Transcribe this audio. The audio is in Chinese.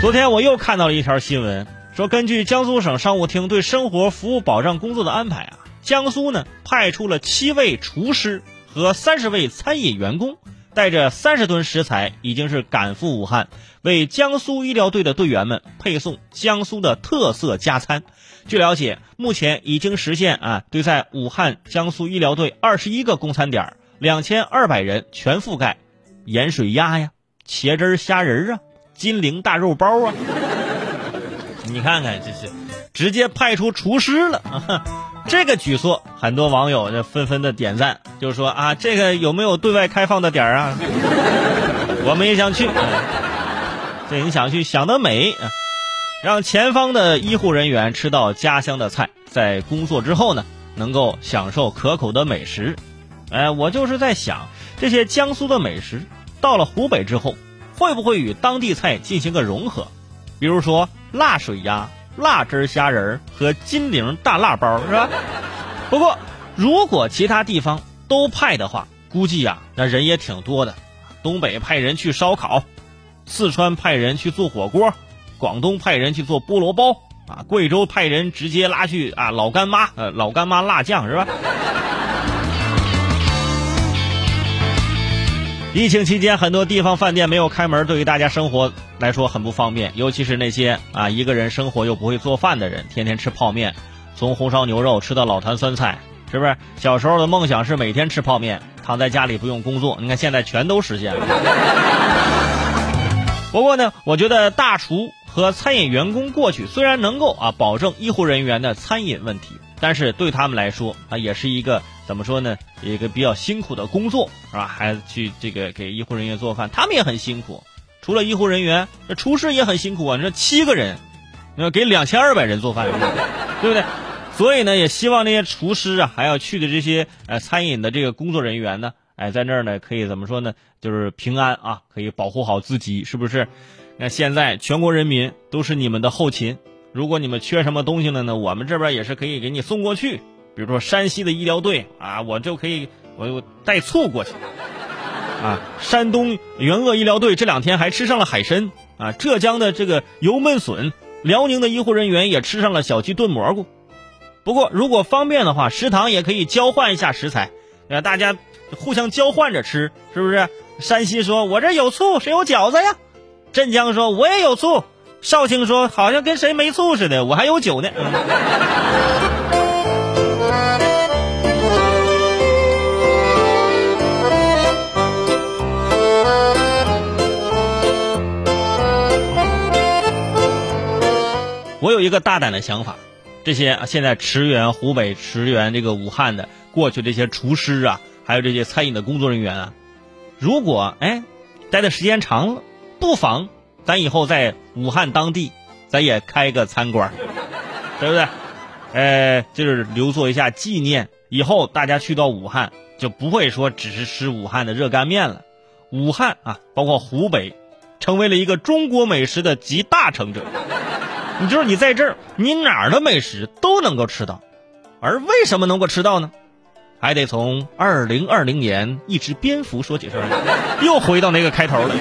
昨天我又看到了一条新闻，说根据江苏省商务厅对生活服务保障工作的安排啊，江苏呢派出了七位厨师和三十位餐饮员工，带着三十吨食材，已经是赶赴武汉，为江苏医疗队的队员们配送江苏的特色加餐。据了解，目前已经实现啊，对在武汉江苏医疗队二十一个供餐点，两千二百人全覆盖，盐水鸭呀，茄汁虾仁啊。金陵大肉包啊！你看看，这是直接派出厨师了，这个举措，很多网友就纷纷的点赞，就说啊，这个有没有对外开放的点儿啊？我们也想去，这你想去，想得美啊！让前方的医护人员吃到家乡的菜，在工作之后呢，能够享受可口的美食。哎，我就是在想，这些江苏的美食到了湖北之后。会不会与当地菜进行个融合？比如说辣水鸭、辣汁虾仁和金陵大辣包，是吧？不过如果其他地方都派的话，估计呀那人也挺多的。东北派人去烧烤，四川派人去做火锅，广东派人去做菠萝包，啊，贵州派人直接拉去啊老干妈，呃老干妈辣酱，是吧？疫情期间，很多地方饭店没有开门，对于大家生活来说很不方便。尤其是那些啊一个人生活又不会做饭的人，天天吃泡面，从红烧牛肉吃到老坛酸菜，是不是？小时候的梦想是每天吃泡面，躺在家里不用工作。你看现在全都实现了。不过呢，我觉得大厨和餐饮员工过去虽然能够啊保证医护人员的餐饮问题，但是对他们来说啊也是一个。怎么说呢？一个比较辛苦的工作是吧？还去这个给医护人员做饭，他们也很辛苦。除了医护人员，这厨师也很辛苦啊！你说七个人，要给两千二百人做饭，对不对？所以呢，也希望那些厨师啊，还要去的这些呃餐饮的这个工作人员呢，哎，在那儿呢可以怎么说呢？就是平安啊，可以保护好自己，是不是？那现在全国人民都是你们的后勤，如果你们缺什么东西了呢，我们这边也是可以给你送过去。比如说山西的医疗队啊，我就可以我我带醋过去啊。山东援鄂医疗队这两天还吃上了海参啊。浙江的这个油焖笋，辽宁的医护人员也吃上了小鸡炖蘑菇。不过如果方便的话，食堂也可以交换一下食材，呃，大家互相交换着吃，是不是？山西说：“我这有醋，谁有饺子呀？”镇江说：“我也有醋。”绍兴说：“好像跟谁没醋似的，我还有酒呢。”我有一个大胆的想法，这些现在驰援湖北、驰援这个武汉的过去这些厨师啊，还有这些餐饮的工作人员啊，如果哎待的时间长了，不妨咱以后在武汉当地，咱也开个餐馆，对不对？呃，就是留作一下纪念，以后大家去到武汉就不会说只是吃武汉的热干面了。武汉啊，包括湖北，成为了一个中国美食的集大成者。你就是你在这儿，你哪儿的美食都能够吃到，而为什么能够吃到呢？还得从二零二零年一只蝙蝠说起，事儿？又回到那个开头了。